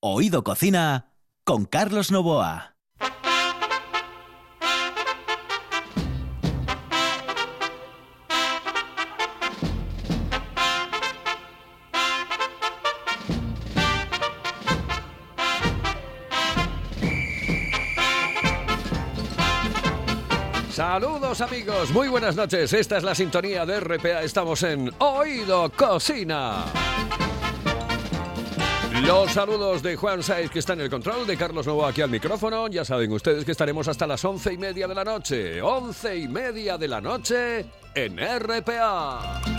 Oído Cocina con Carlos Novoa. Saludos amigos, muy buenas noches. Esta es la sintonía de RPA. Estamos en Oído Cocina. Los saludos de Juan Saiz, que está en el control, de Carlos Novo aquí al micrófono. Ya saben ustedes que estaremos hasta las once y media de la noche. Once y media de la noche en RPA.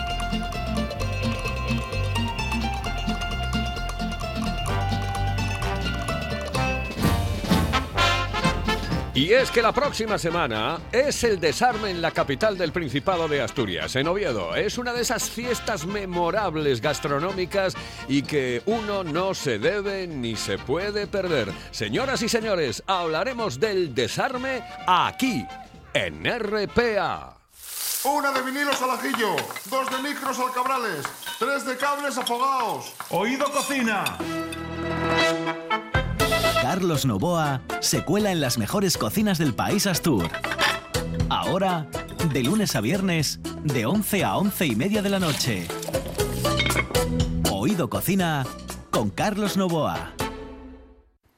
Y es que la próxima semana es el desarme en la capital del Principado de Asturias, en Oviedo. Es una de esas fiestas memorables gastronómicas y que uno no se debe ni se puede perder. Señoras y señores, hablaremos del desarme aquí, en RPA. Una de vinilos al ajillo, dos de micros al cabrales, tres de cables afogados. Oído cocina. Carlos Novoa se cuela en las mejores cocinas del país Astur. Ahora, de lunes a viernes, de 11 a 11 y media de la noche. Oído Cocina con Carlos Novoa.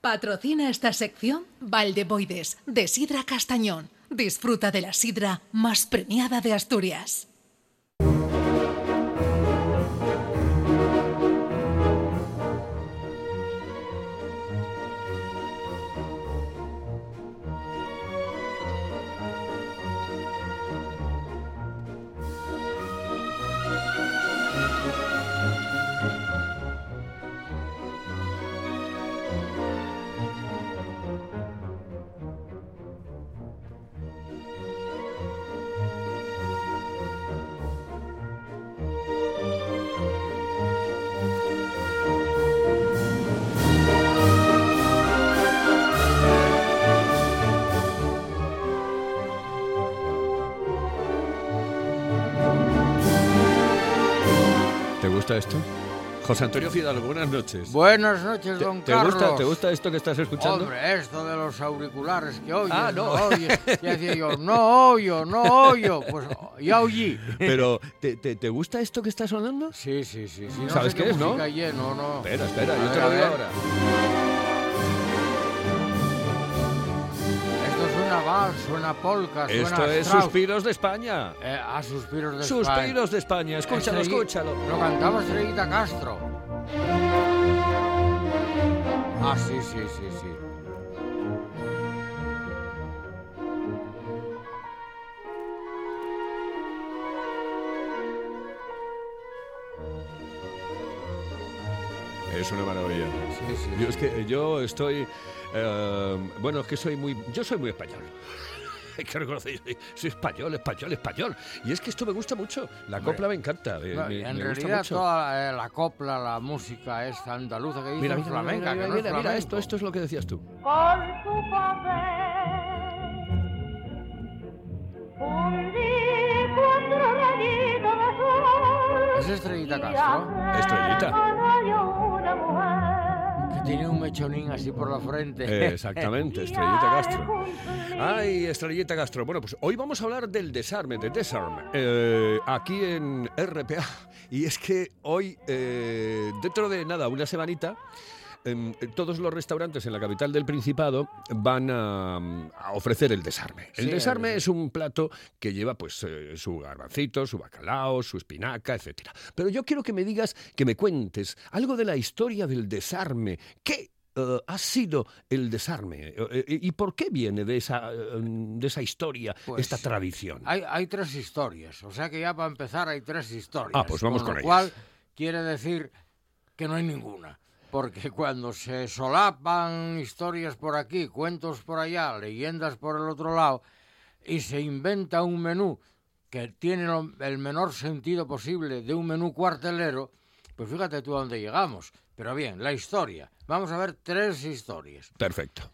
Patrocina esta sección Valdeboides, de Sidra Castañón. Disfruta de la sidra más premiada de Asturias. Gusta esto? José Antonio Fidalgo, buenas noches. Buenas noches, ¿Te, don te Carlos. gusta, ¿Te gusta esto que estás escuchando? Hombre, esto de los auriculares que oyes, Ah, no. oyes. Y decía yo, no oyo, no oyo. Pues ya oí. Pero, ¿te, te, te gusta esto que está sonando? Sí, sí, sí. sí. No ¿Sabes sé qué es, no? y no, no. Espera, espera, A yo te lo digo ahora. Suena vals, suena polka, suena Esto es Strauss. Suspiros de España. Eh, a suspiros de España. Suspiros de España. Escúchalo, Estrelli- escúchalo. Lo cantaba Estrellita Castro. Ah, sí, sí, sí, sí. Es una maravilla. Sí, sí, Yo es que yo estoy, eh, bueno, es que soy muy, yo soy muy español. Hay que reconocer, soy, soy español, español, español. Y es que esto me gusta mucho. La copla me encanta. me- No, me- en me gusta realidad mucho. toda eh, la copla, la música esta andaluza que dice Mira, mira, mira, flamenca, mira, que no mira, es esto, esto es lo que decías tú. con su papel. Hundí cuatro rayitos de sol. ¿Es Estrellita Castro? Estrellita. Mujer. Que tiene un mechonín así por la frente. Eh, exactamente, Estrellita Castro. Ay, Estrellita Castro. Bueno, pues hoy vamos a hablar del desarme, de desarme, eh, aquí en RPA. Y es que hoy, eh, dentro de nada, una semanita, em, todos los restaurantes en la capital del Principado van a, a ofrecer el desarme. El Sí, desarme el- es un plato que lleva pues eh, su garbancito, su bacalao, su espinaca, etcétera. Pero yo quiero que me digas, que me cuentes algo de la historia del desarme. ¿Qué eh, ha sido el desarme? Eh, ¿Y por qué viene de esa, eh, de esa historia, Pues, esta tradición? Hay, hay tres historias, o sea que ya para empezar hay tres historias. Ah, pues vamos con con lo ellas. cual quiere decir que no hay ninguna. Porque cuando se solapan historias por aquí, cuentos por allá, leyendas por el otro lado, y se inventa un menú que tiene el menor sentido posible de un menú cuartelero, pues fíjate tú a dónde llegamos. Pero bien, la historia. Vamos a ver tres historias. Perfecto.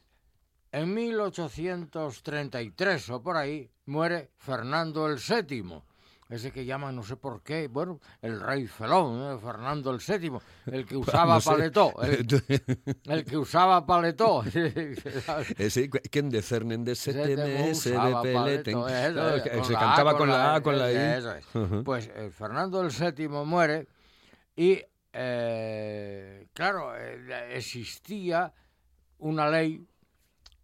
En 1833 o por ahí muere Fernando el VII, ese que llaman no sé por qué, bueno, el rey felón, ¿eh? Fernando el VII, el que usaba No sé. paletó, el, el que usaba paletó. Eh, cu- ¿Quién de cernen de Se se eh, que con se la A, cantaba con la A, con la I. Eso es. Ujú. Pues eh, Fernando el VII muere y, eh, claro, eh, existía una ley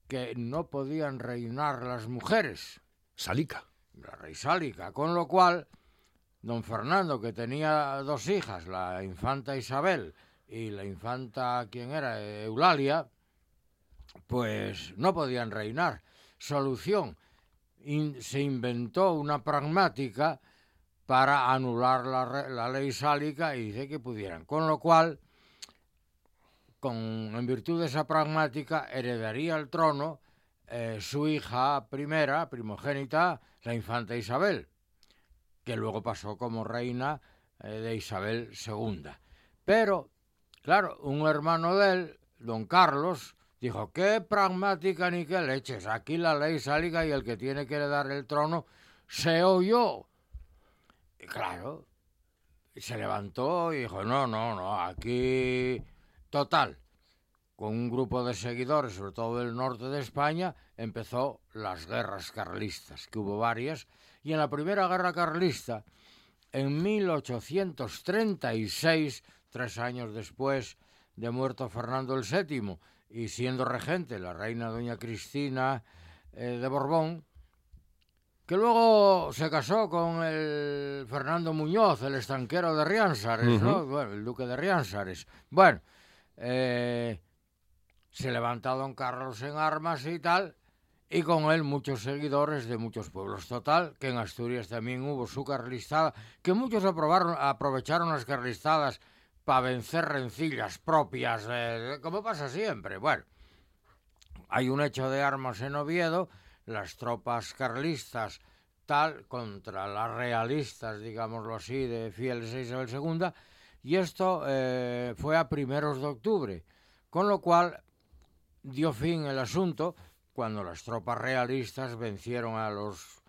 que no podían reinar las mujeres, Salica. La rey sálica, con lo cual don Fernando, que tenía dos hijas, la infanta Isabel y la infanta, ¿quién era? Eulalia, pues no podían reinar. Solución, se inventó una pragmática para anular la, la ley sálica y dice que pudieran. Con lo cual, con, en virtud de esa pragmática, heredaría el trono eh, su hija primera, primogénita, la infanta Isabel, que luego pasó como reina eh, de Isabel II. Pero, claro, un hermano de él, don Carlos, dijo, qué pragmática ni qué leches, aquí la ley sálica y el que tiene que heredar el trono se oyó. Y claro, se levantó y dijo, no, no, no, aquí, total, con un grupo de seguidores, sobre todo del norte de España, empezó las guerras carlistas, que hubo varias, y en la primera guerra carlista, en 1836, tres años después de muerto Fernando VII, y siendo regente la reina doña Cristina eh, de Borbón, que luego se casó con el Fernando Muñoz, el estanquero de Riánsares, ¿no? Bueno, el duque de Riánsares. Bueno, eh, se levanta don Carlos en armas y tal, y con él muchos seguidores de muchos pueblos. Total, que en Asturias también hubo su carlistada, que muchos aprobaron, aprovecharon las carlistadas para vencer rencillas propias, eh, como pasa siempre. Bueno, hay un hecho de armas en Oviedo, las tropas carlistas tal contra las realistas, digámoslo así, de fieles a Isabel II, y esto eh, fue a primeros de octubre, con lo cual dio fin el asunto cuando las tropas realistas vencieron a los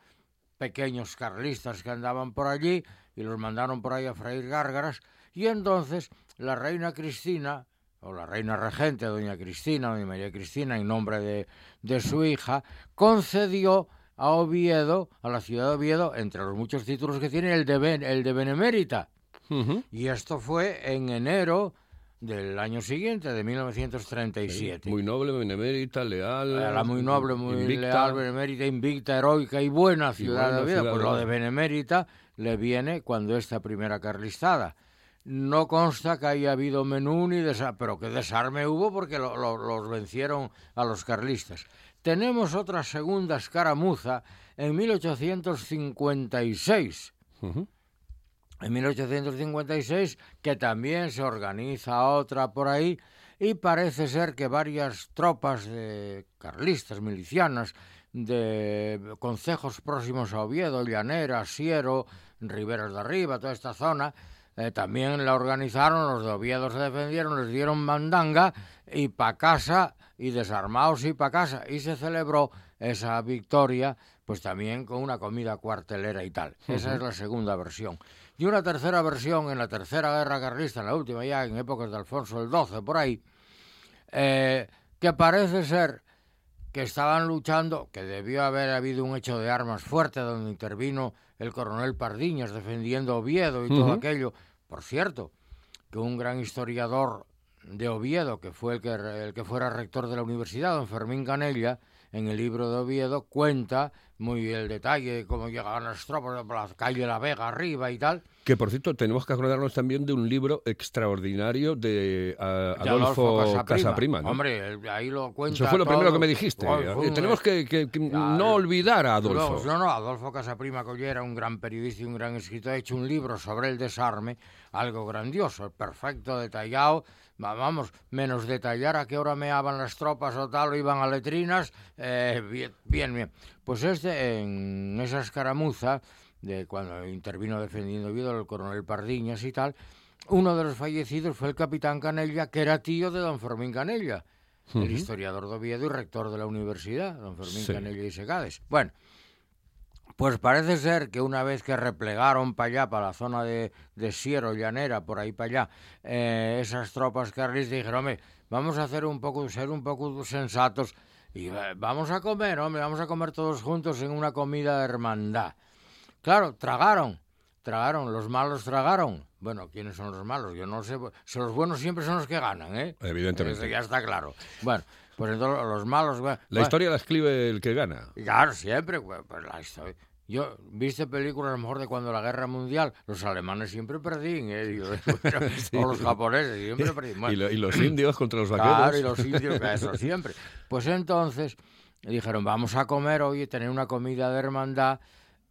pequeños carlistas que andaban por allí y los mandaron por ahí a freír gárgaras, y entonces la reina Cristina, o la reina regente, doña Cristina, doña María Cristina, en nombre de, de su hija, concedió a Oviedo, a la ciudad de Oviedo, entre los muchos títulos que tiene, el de, ben- el de benemérita. Y esto fue en enero del año siguiente, de 1937. Muy noble, benemérita, leal. Era muy noble, muy invicta. leal, benemérita, invicta, heroica y buena ciudad buena de Oviedo. ciudad Pues de lo de benemérita le viene cuando esta primera carlistada. No consta que haya habido menú ni desarme, pero que desarme hubo porque lo- lo- los vencieron a los carlistas. Tenemos otra segunda escaramuza en 1856 Ujú. En 1856, que también se organiza otra por ahí, y parece ser que varias tropas de carlistas, milicianas, de concejos próximos a Oviedo, Llanera, Siero, Riberas de Arriba, toda esta zona, eh, también la organizaron, los de Oviedo se defendieron, les dieron mandanga y pa' casa, y desarmados y pa' casa, y se celebró esa victoria, pues también con una comida cuartelera y tal. Esa es la segunda versión. Y una tercera versión en la tercera guerra carlista, en la última ya, en épocas de Alfonso el XII, por ahí, eh, que parece ser que estaban luchando, que debió haber habido un hecho de armas fuerte donde intervino el coronel Pardiñas defendiendo Oviedo y todo aquello. Por cierto, que un gran historiador de Oviedo, que fue el que, el que fuera rector de la universidad, don Fermín Canella, en el libro de Oviedo cuenta muy el detalle de cómo llegaban las tropas por la calle La Vega arriba y tal. Que por cierto, tenemos que acordarnos también de un libro extraordinario de ah, de Adolfo, Casaprima. ¿no? Hombre, ahí lo cuenta Eso fue lo todo. primero que me dijiste. Eh, Tenemos que, que- que Ya, no olvidar a Adolfo. Luego, no, no, Adolfo Casaprima Collera, un gran periodista y un gran escritor, ha hecho un libro sobre el desarme, algo grandioso, perfecto, detallado. Va- Vamos, menos detallar a qué hora meaban las tropas o tal, o iban a letrinas, eh, bien, bien, bien. Pues este, en esa escaramuza, de cuando intervino defendiendo Oviedo el coronel Pardiñas y tal, uno de los fallecidos fue el capitán Canella, que era tío de don Fermín Canella, el historiador de Oviedo y rector de la universidad, don Fermín Sí. Canella y Segades. Bueno, Pues parece ser que una vez que replegaron para allá, para la zona de, de Siero, Llanera, por ahí para allá, eh, esas tropas carlistas dijeron, hombre, vamos a hacer un poco, ser un poco sensatos y eh, vamos a comer, hombre, vamos a comer todos juntos en una comida de hermandad. Claro, tragaron, tragaron, los malos tragaron. Bueno, ¿quiénes son los malos? Yo no sé, si los buenos siempre son los que ganan, ¿eh? Evidentemente. Eso ya está claro. Bueno, pues entonces los malos... La bueno, historia la escribe el que gana. Claro, siempre, pues pues la historia. Yo, ¿viste películas a lo mejor de cuando la guerra mundial? Los alemanes siempre perdían, ¿eh? Bueno, O los japoneses siempre perdían. Bueno, Y, lo- y los indios contra los vaqueros. Claro, y los indios, eso siempre. Pues entonces dijeron, vamos a comer hoy, tener una comida de hermandad.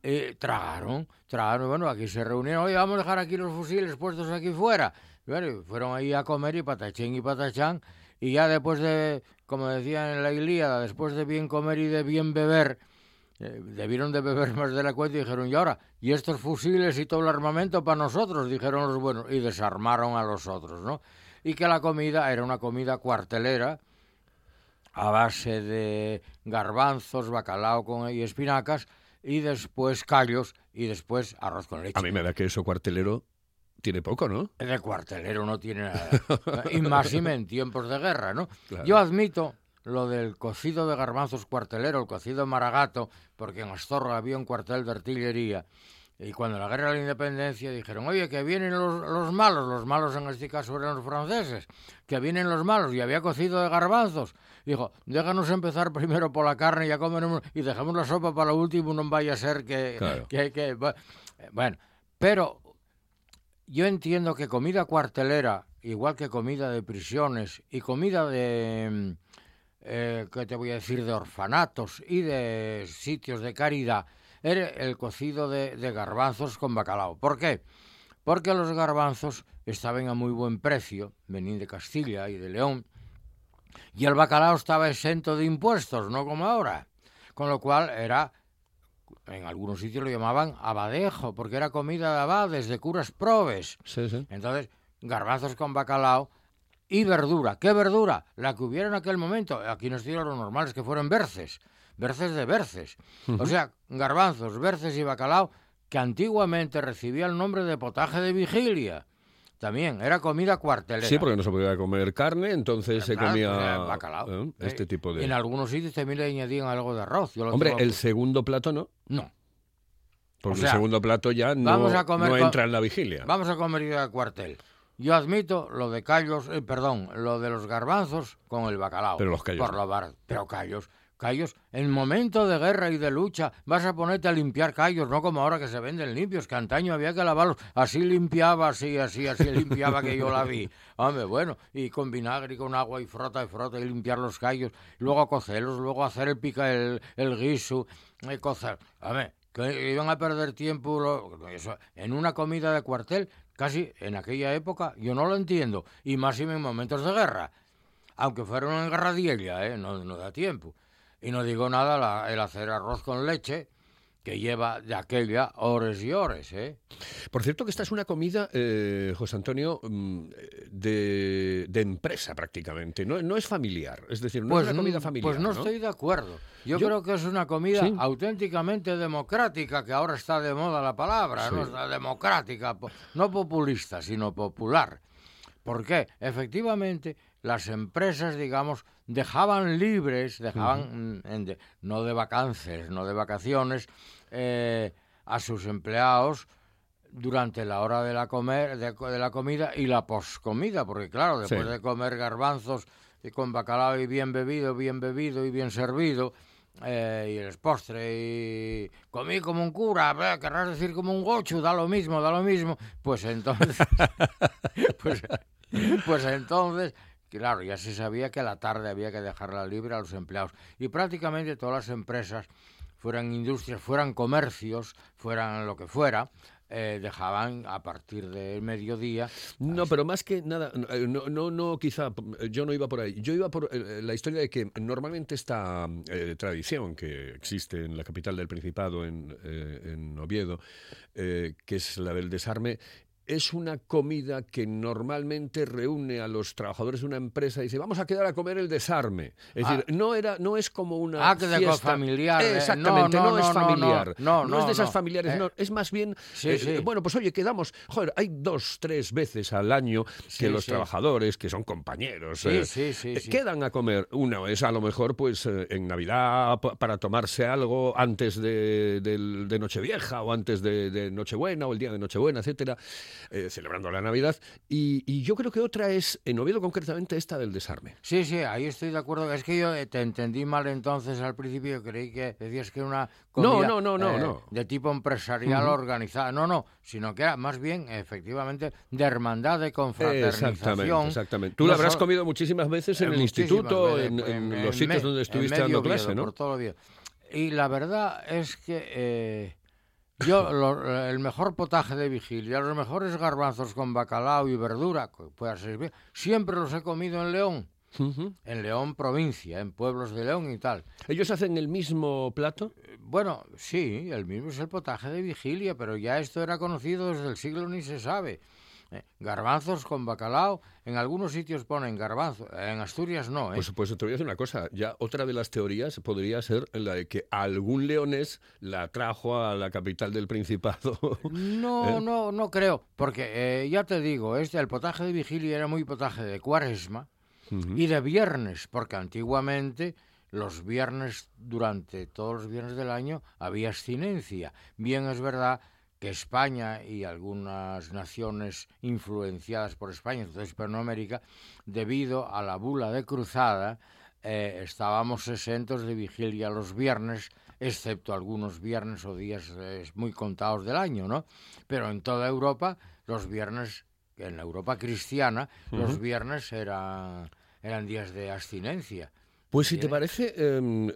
Y tragaron, tragaron, bueno, aquí se reunieron, oye, vamos a dejar aquí los fusiles puestos aquí fuera. Y bueno, fueron ahí a comer y patachín y patachán. Y ya después de, como decían en la Ilíada, después de bien comer y de bien beber, eh, debieron de beber más de la cuenta y dijeron, y ahora, y estos fusiles y todo el armamento para nosotros, dijeron los buenos, y desarmaron a los otros, ¿no? Y que la comida era una comida cuartelera, a base de garbanzos, bacalao con, y espinacas, y después callos, y después arroz con leche. A mí me da que eso cuartelero tiene poco, ¿no? De cuartelero no tiene nada. y más en tiempos de guerra, ¿no? Claro. Yo admito lo del cocido de garbanzos cuartelero, el cocido maragato, porque en Astorga había un cuartel de artillería. Y cuando la guerra de la independencia dijeron, oye, que vienen los, los malos, los malos en este caso eran los franceses, que vienen los malos, y había cocido de garbanzos. Dijo, déjanos empezar primero por la carne, ya comeremos, y dejamos la sopa para lo último, no vaya a ser que... Claro. que, que- bu- bueno, pero yo entiendo que comida cuartelera, igual que comida de prisiones y comida de, mm, eh, ¿qué te voy a decir?, de orfanatos y de sitios de caridad, era el cocido de, de garbanzos con bacalao. ¿Por qué? Porque los garbanzos estaban a muy buen precio, venían de Castilla y de León, y el bacalao estaba exento de impuestos, no como ahora. Con lo cual era en algunos sitios lo llamaban abadejo, porque era comida de abades, de curas probes. Sí, sí. Entonces, garbanzos con bacalao y verdura. ¿Qué verdura? La que hubiera en aquel momento. Aquí nos dieron lo normal es que fueran berces, berces de berces. O sea, garbanzos, berces y bacalao, que antiguamente recibía el nombre de potaje de vigilia. También era comida cuartelera. Sí, porque no se podía comer carne, entonces se Claro, comía era bacalao. ¿eh? Eh, este tipo de... En algunos sitios también le añadían algo de arroz. Yo lo Hombre, el segundo plato no, No. porque O sea, el segundo plato ya no, vamos a comer no entra en la vigilia. Vamos a comer de cuartel. Yo admito lo de callos, eh, perdón, lo de los garbanzos con el bacalao. Pero los callos Por bar- pero callos, callos, en momento de guerra y de lucha vas a ponerte a limpiar callos, no como ahora que se venden limpios, que antaño había que lavarlos. Así limpiaba, así, así, así limpiaba que yo la vi. Hombre, bueno, y con vinagre y con agua y frota y frota y limpiar los callos, luego cocerlos, luego hacer el pica, el, el guiso, y cocer. Hombre, que iban a perder tiempo lo- eso, en una comida de cuartel, casi en aquella época, yo no lo entiendo, y más en momentos de guerra, aunque fueron en guerradilla, ¿eh? no, no da tiempo. Y no digo nada la- el hacer arroz con leche, que lleva de aquella horas y horas, ¿eh? Por cierto que esta es una comida, eh, José Antonio, mm, de, de empresa prácticamente, no, no es familiar, es decir, no es una comida familiar. pues no, ¿no? estoy de acuerdo. Yo, Yo- creo que es una comida Sí. auténticamente democrática, que ahora está de moda la palabra, ¿no? Sí. Está democrática, no populista, sino popular. ¿Por qué? Efectivamente, las empresas, digamos, dejaban libres, dejaban, en de- no de vacances, no de vacaciones, eh, a sus empleados durante la hora de la comer de, de la comida y la poscomida, porque claro, después Sí. de comer garbanzos y con bacalao y bien bebido, bien bebido y bien servido, eh, y el postre y comí como un cura, querrás decir como un gochu, da lo mismo, da lo mismo, pues entonces, pues, pues entonces, claro, ya se sabía que a la tarde había que dejarla libre a los empleados y prácticamente todas las empresas fueran industrias, fueran comercios, fueran lo que fuera, eh, dejaban a partir del mediodía. No, pero más que nada, eh, no, no, no, quizá, eh, yo no iba por ahí. Yo iba por eh, la historia de que normalmente esta eh, tradición que existe en la capital del Principado, en, eh, en Oviedo, eh, que es la del desarme, es una comida que normalmente reúne a los trabajadores de una empresa y dice, vamos a quedar a comer el desarme. Es Ah. decir, no, era, no es como una Ah, que fiesta... familiar, eh. Exactamente, No, no, no, es no, no, familiar. no, no, es de esas no. familiares, Eh, no, es más bien, sí, eh, sí. bueno, pues oye, quedamos, joder, hay dos, tres veces al año que Sí, los trabajadores, que son compañeros, quedan a comer. Una es a lo mejor pues eh, en Navidad pa- para tomarse algo antes de, de Nochevieja o antes de, de Nochebuena o el día de Nochebuena, etcétera, eh, celebrando la Navidad. Y, y yo creo que otra es, en Oviedo concretamente, esta del desarme. Sí, sí, ahí estoy de acuerdo. Es que yo eh, te entendí mal entonces al principio. Creí que decías que era una comida no, no, no, eh, no. de tipo empresarial organizada. No, no, sino que era más bien, efectivamente, de hermandad, de confraternización. Exactamente, exactamente. Tú No la habrás comido muchísimas veces en el instituto, veces, en, pues, en en los sitios donde estuviste dando clase, Oviedo, ¿no? Por todo Oviedo. Y la verdad es que eh, yo, lo- el mejor potaje de vigilia, los mejores garbanzos con bacalao y verdura, que pueda ser bien, siempre los he comido en León. En León, provincia, en pueblos de León y tal. ¿Ellos hacen el mismo plato? Eh, Bueno, sí, el mismo es el potaje de vigilia, pero ya esto era conocido desde el siglo ni se sabe. Eh, garbanzos con bacalao, en algunos sitios ponen garbanzo, en Asturias no, ¿eh? Pues, pues te voy a decir una cosa. Ya otra de las teorías podría ser la de que algún leonés la trajo a la capital del Principado. No, ¿Eh? no, no creo, porque eh, ya te digo, este, el potaje de vigilia era muy potaje de cuaresma y de viernes, porque antiguamente los viernes, durante todos los viernes del año, había abstinencia. Bien es verdad que España y algunas naciones influenciadas por España, entonces Hispanoamérica, debido a la bula de cruzada, eh, estábamos exentos de vigilia los viernes, excepto algunos viernes o días eh, muy contados del año, ¿no? Pero en toda Europa, los viernes, en la Europa cristiana, los viernes eran, eran días de abstinencia. Pues si te parece, em, eh,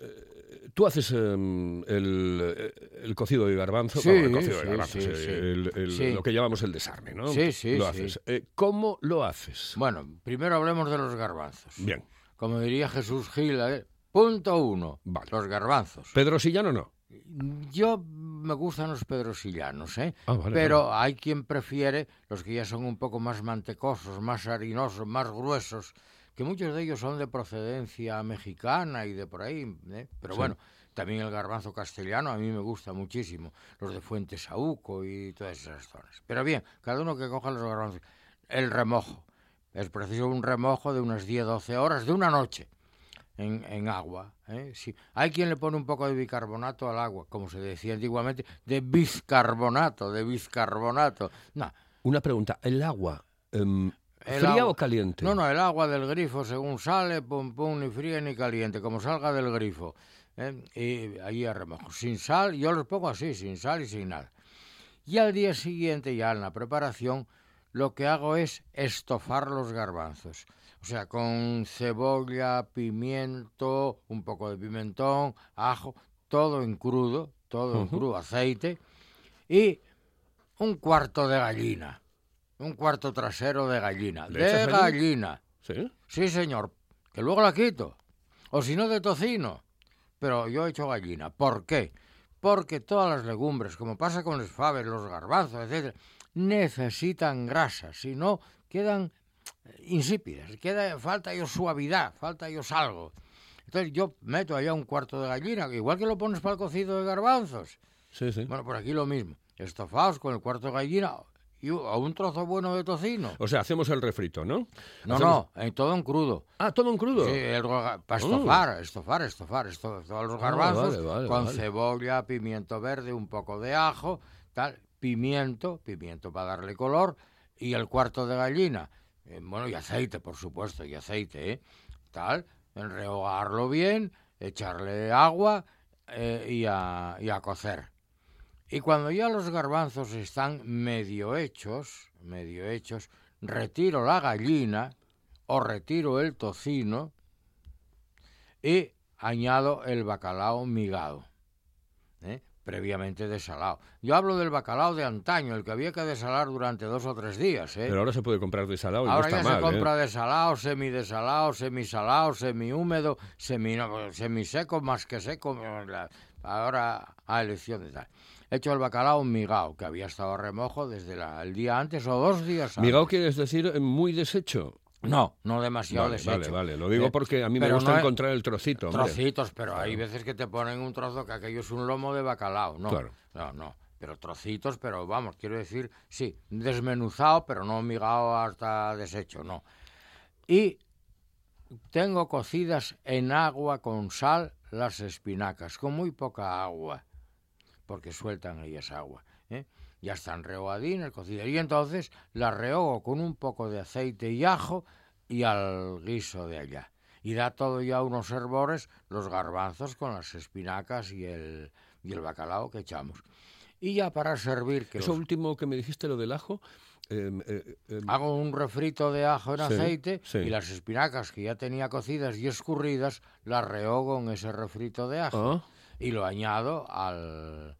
tú haces em, el, eh, el cocido de garbanzo, Sí, vamos, el cocido de sí, garbanzo, sí, sí, sí. el- el- Sí. lo que llamamos el desarme, ¿no? Sí, sí, Lo sí. haces. Eh, ¿Cómo lo haces? Bueno, primero hablemos de los garbanzos. Bien. Como diría Jesús Gil, eh, punto uno, Vale. los garbanzos. ¿Pedro Sillano no? Yo me gustan los pedrosillanos, ¿eh? Ah, vale, pero hay quien prefiere los que ya son un poco más mantecosos, más harinosos, más gruesos, que muchos de ellos son de procedencia mexicana y de por ahí, ¿eh? Pero Sí. bueno, también el garbanzo castellano a mí me gusta muchísimo, los de Fuente Saúco y todas esas zonas. Pero bien, cada uno que coja los garbanzos. El remojo. Es preciso un remojo de unas 10-12 horas de una noche en, en agua. ¿eh? Sí. Hay quien le pone un poco de bicarbonato al agua, como se decía antiguamente, de bizcarbonato, de bizcarbonato. No, Una pregunta. ¿El agua em, el fría agua- o caliente? No, no, el agua del grifo según sale, pum, pum, ni fría ni caliente, como salga del grifo. ¿eh? Y allí a remojo. Sin sal, yo los pongo así, sin sal y sin nada. Y al día siguiente, ya en la preparación, lo que hago es estofar los garbanzos. O sea, con cebolla, pimiento, un poco de pimentón, ajo, todo en crudo, todo en crudo, aceite, y un cuarto de gallina, un cuarto trasero de gallina, ¿Le de echas gallina? ¿Sí? Sí, señor, que luego la quito. O si no, de tocino. Pero yo he hecho gallina. ¿Por qué? Porque todas las legumbres, como pasa con los faves, los garbanzos, etc., necesitan grasa. Si no, quedan insípidas. Queda, falta yo suavidad, falta yo algo. Entonces yo meto allá un cuarto de gallina, igual que lo pones para el cocido de garbanzos. Sí, sí. Bueno, por aquí lo mismo. Estofados con el cuarto de gallina y un trozo bueno de tocino. O sea, hacemos el refrito, ¿no? No, Hacemos- no, en todo en crudo. Ah, todo en crudo. Sí, el roga- para estofar, estofar, estofar, esto- todos los Ah, garbanzos vale, vale, con vale. cebolla, pimiento verde, un poco de ajo, tal, pimiento, pimiento para darle color y el cuarto de gallina, eh, bueno y aceite por supuesto y aceite, ¿eh? tal, rehogarlo bien, echarle agua eh, y, a, y a cocer. Y cuando ya los garbanzos están medio hechos, medio hechos, retiro la gallina o retiro el tocino y añado el bacalao migado, ¿eh? previamente desalado. Yo hablo del bacalao de antaño, el que había que desalar durante dos o tres días. ¿eh? Pero ahora se puede comprar desalado y Ahora no ya está mal, se compra ¿eh? desalado, semidesalado, semisalado, semihúmedo, semi, semiseco, más que seco. Ahora a elección de tal. Hecho el bacalao migao, que había estado remojo desde la- el día antes o dos días antes. Migao quieres decir eh, muy deshecho. No, no demasiado Vale, deshecho. vale, vale. Lo digo Eh, porque a mí me gusta no encontrar el trocito. hombre. Trocitos, pero hay veces que te ponen un trozo que aquello es un lomo de bacalao, ¿no? Claro. No, no, pero trocitos, pero vamos, quiero decir, sí, desmenuzado, pero no migado hasta deshecho, no. Y tengo cocidas en agua con sal las espinacas, con muy poca agua, porque sueltan ellas agua. ¿eh? Ya están rehogadines, cocidas. Y entonces las rehogo con un poco de aceite y ajo y al guiso de allá. Y da todo ya unos herbores, los garbanzos con las espinacas y el, y el bacalao que echamos. Y ya para servir, que Eso los- último que me dijiste, lo del ajo. eh, eh, eh, hago un refrito de ajo en Sí, aceite sí. y las espinacas que ya tenía cocidas y escurridas las rehogo en ese refrito de ajo ah, y lo añado al,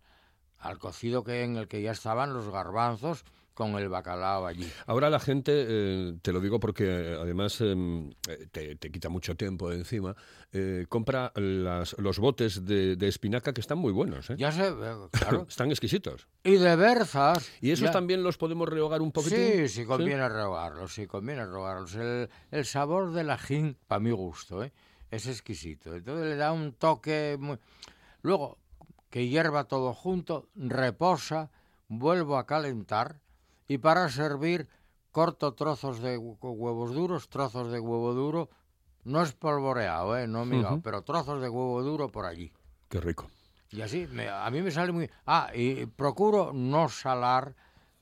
al cocido que en el que ya estaban los garbanzos con el bacalao allí. Ahora la gente, eh, te lo digo porque eh, además em, eh, te, te quita mucho tiempo de encima, eh, compra las- los botes de, de espinaca que están muy buenos. ¿eh? Ya ve, claro. Están exquisitos. Y de berzas. Y esos ya- también los podemos rehogar un poquitín. Sí, sí conviene rehogarlos, sí conviene rehogarlos. El, el sabor del ajín, para mi gusto, ¿eh? es exquisito. Entonces le da un toque muy... Luego, que hierva todo junto, reposa, vuelvo a calentar y para servir corto trozos de hu- huevos duros, trozos de huevo duro, no espolvoreado, ¿eh? no Ujú. pero trozos de huevo duro por allí. Qué rico. Y así, me- a mí me sale muy... Ah, y procuro no salar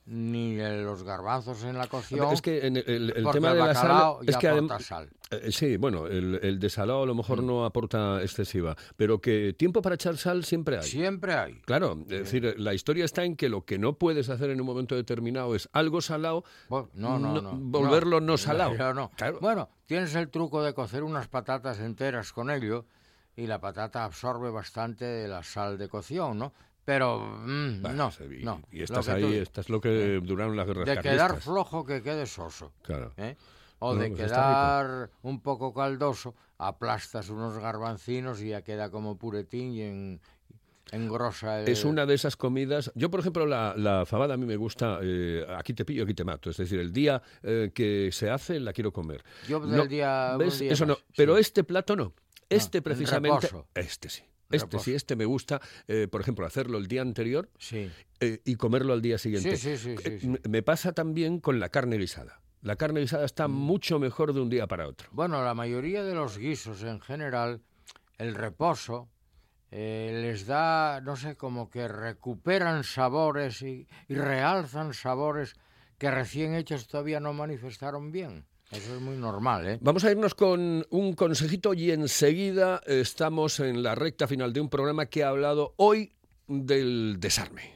ni los garbanzos en la cocción. Es que en el, el- el porque tema el de la sal es que aporta sal. eh, sí, bueno, el, desalado a lo mejor Mm. no aporta excesiva, pero que tiempo para echar sal siempre hay. Siempre hay. Claro, es decir, la historia está en que lo que no puedes hacer en un momento determinado es algo salado, No, no, No, no. volverlo no salado. No. Claro. Bueno, tienes el truco de cocer unas patatas enteras con ello y la patata absorbe bastante de la sal de cocción, ¿no? Pero mm, Bah, no, y, no. y estás ahí, tú- estás lo que duraron las guerras de quedar flojo que quede soso. Claro. ¿eh? O No, de pues quedar un poco caldoso, aplastas unos garbancinos y ya queda como puretín y en, engrosa el... Es una de esas comidas. Yo, por ejemplo, la, la fabada a mí me gusta. eh, aquí te pillo, aquí te mato. Es decir, el día eh, que se hace la quiero comer. Yo del día- ¿ves? día Eso no. Pero sí. este plato no. Este en precisamente. Este sí. Este sí, este me gusta, eh, por ejemplo, hacerlo el día anterior Sí. eh, y comerlo al día siguiente. Sí, sí, sí, sí, Eh, sí. Me pasa también con la carne guisada. La carne guisada Mm. está mucho mejor de un día para otro. Bueno, la mayoría de los guisos en general, el reposo eh, les da, no sé, como que recuperan sabores y, y realzan sabores que recién hechos todavía no manifestaron bien. Eso es muy normal, ¿eh? Vamos a irnos con un consejito y enseguida estamos en la recta final de un programa que ha hablado hoy del desarme.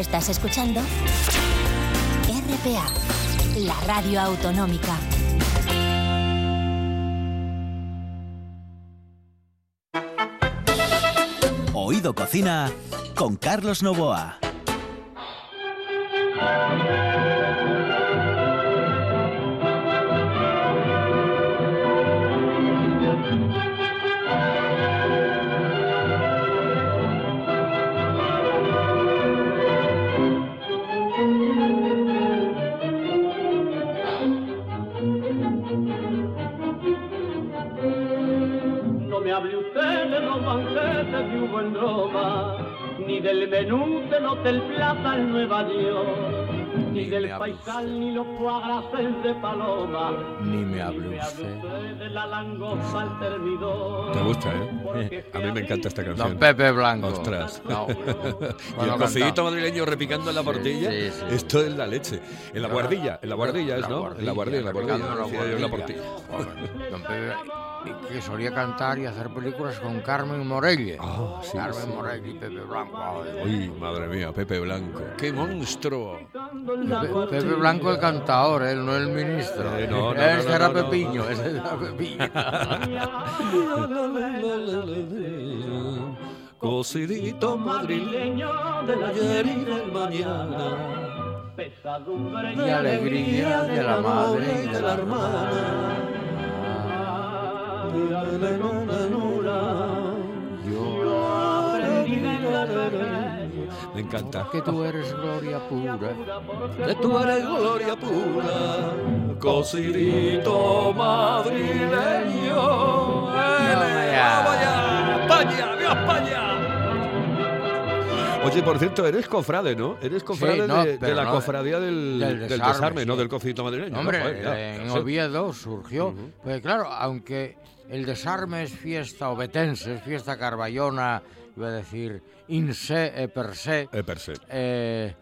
Estás escuchando RPA, la radio autonómica. Oído Cocina con Carlos Novoa. Banquetes que hubo en Roma, ni del menú del Hotel Plaza en Nueva York, ni Ni del paisal ni los cuagraces de Paloma, Ni me usted de la langosta al termidor. Te gusta, ¿eh? A mí me encanta esta canción. Don Pepe Blanco. Ostras. No. y el cocidito madrileño repicando en la portilla. sí, sí. Esto es la leche. En la guardilla, en la guardilla es, ¿no? En la guardilla, en la guardilla. en la. Joder, Don Pepe, que solía cantar y hacer películas con Carmen Morelle. Ah, sí, Carmen sí. Morelle y Pepe Blanco. Uy, madre mía, Pepe Blanco. ¡Qué monstruo! Pe- Pepe Blanco el cantador, él no el ministro. Eh, no, no, no, era. Pepiño, ese era Pepiño. Cocidito madrileño del ayer y del mañana, pesadumbre y alegría de la madre y de la hermana. Me encanta. Que tú eres gloria pura. Que tú eres gloria pura, cocidito madrileño. ¡España! ¡Viva España! Oye, por cierto, eres cofrade, ¿no? Eres cofrade no, de, la no, cofradía del, del del desarme, no del cocidito madrileño. Hombre, ¿no? Joder, ya, en. Oviedo surgió. Pues claro, aunque el desarme es fiesta obetense, es fiesta carballona, iba a decir in se e per se, Eh, per se. eh,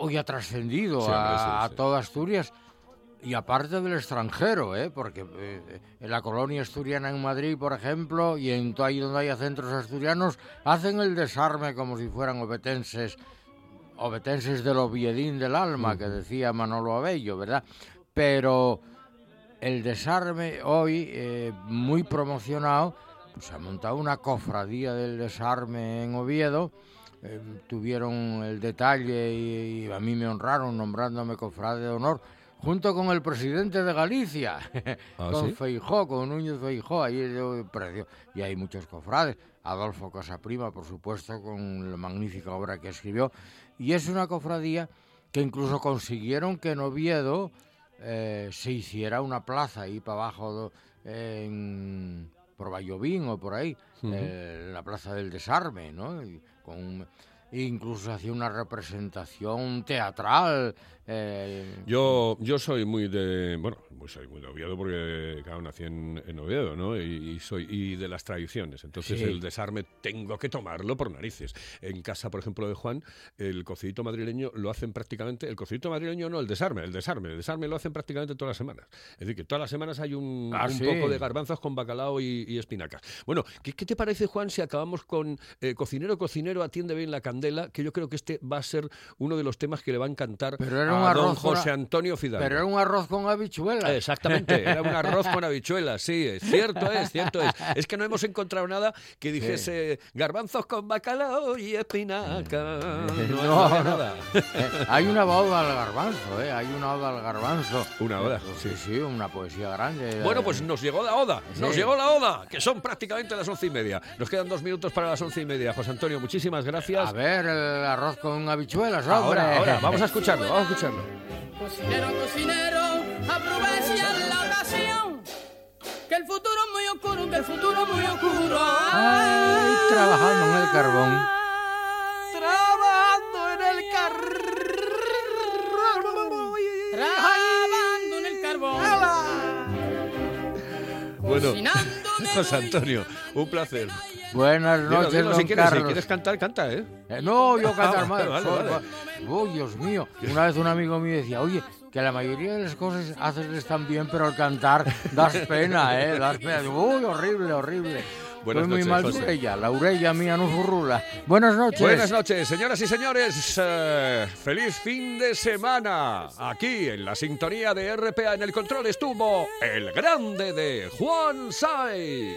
hoy ha trascendido Sí, a, a toda Asturias y aparte del extranjero, ¿eh? porque eh, en la colonia asturiana en Madrid, por ejemplo, y en todo ahí donde haya centros asturianos, hacen el desarme como si fueran obetenses, obetenses del Oviedín del alma, que decía Manolo Abello, ¿verdad? Pero el desarme hoy, eh, muy promocionado, pues se ha montado una cofradía del desarme en Oviedo. eh, tuvieron el detalle y, y a mí me honraron nombrándome cofrade de honor junto con el presidente de Galicia, ¿Ah, con sí? Feijó, con Núñez Feijó, ahí precio. Y hay muchos cofrades. Adolfo Casaprima, por supuesto, con la magnífica obra que escribió. Y es una cofradía que incluso consiguieron que en Oviedo eh, se hiciera una plaza ahí para abajo, en, por Vallovín o por ahí, eh, la plaza del desarme, ¿no? Y con incluso hacía una representación teatral. Eh, Yo, yo soy muy de, bueno, pues soy muy de Oviedo porque claro, nací en, en Oviedo, ¿no? Y, y soy y de las tradiciones. Entonces Sí. el desarme tengo que tomarlo por narices. En casa, por ejemplo, de Juan, el cocidito madrileño lo hacen prácticamente, el cocidito madrileño no, el desarme, el desarme, el desarme lo hacen prácticamente todas las semanas. Es decir, que todas las semanas hay un, Ah, un sí. poco de garbanzos con bacalao y, y espinacas. Bueno, ¿qué, qué te parece, Juan, si acabamos con eh, Cocinero, cocinero, atiende bien la candela? Que yo creo que este va a ser uno de los temas que le va a encantar Pero era un don arroz con José Antonio Fidalgo. pero era un arroz con habichuelas. Exactamente, era un arroz con habichuelas, sí, es cierto es, cierto es. Es que no hemos encontrado nada que dijese garbanzos con bacalao y espinaca. No, no. nada. Eh, hay una oda al garbanzo, ¿eh? Hay una oda al garbanzo. Una oda, Sí, sí, una poesía grande. Bueno, pues nos llegó la oda, nos llegó la oda, que son prácticamente las once y media. Nos quedan dos minutos para las once y media. José Antonio, muchísimas gracias. A ver, el arroz con habichuelas, hombre. Ahora, ahora, vamos a escucharlo, vamos a escucharlo. Cocinero, cocinero, aprovecha la ocasión. Que el futuro es muy oscuro, que el futuro es muy oscuro. Ay, trabajando en el carbón. Trabajando en el carbón. Trabajando en el carbón. Bueno, José Antonio, un placer. Buenas noches, dilo, don si, quieres, si Carlos. quieres cantar, canta, ¿eh? Eh, no, yo cantar Ah, mal. vale, soy- vale. Oh, Dios mío. Una vez un amigo mío decía, oye, que la mayoría de las cosas haces están bien, pero al cantar das pena, ¿eh? Das pena. Uy, horrible, horrible. Buenas Fue muy noches, mal José. La urella mía no furrula. Buenas noches. Buenas noches, señoras y señores. Eh, feliz fin de semana. Aquí en la sintonía de RPA en el control estuvo el grande de Juan Sai.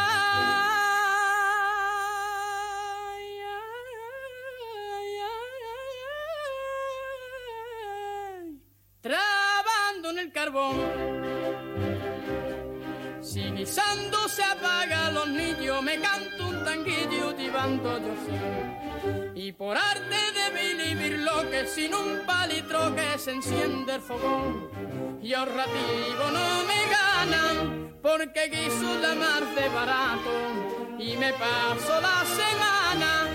El carbón. Si guisando se apaga los niños, me canto un tanguillo tibando yo sí. Y por arte de vivir lo que sin un palitro que se enciende el fogón. Y ahorrativo no me ganan, porque guiso la mar de barato. Y me paso la semana,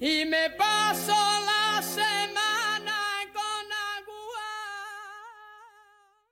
y me paso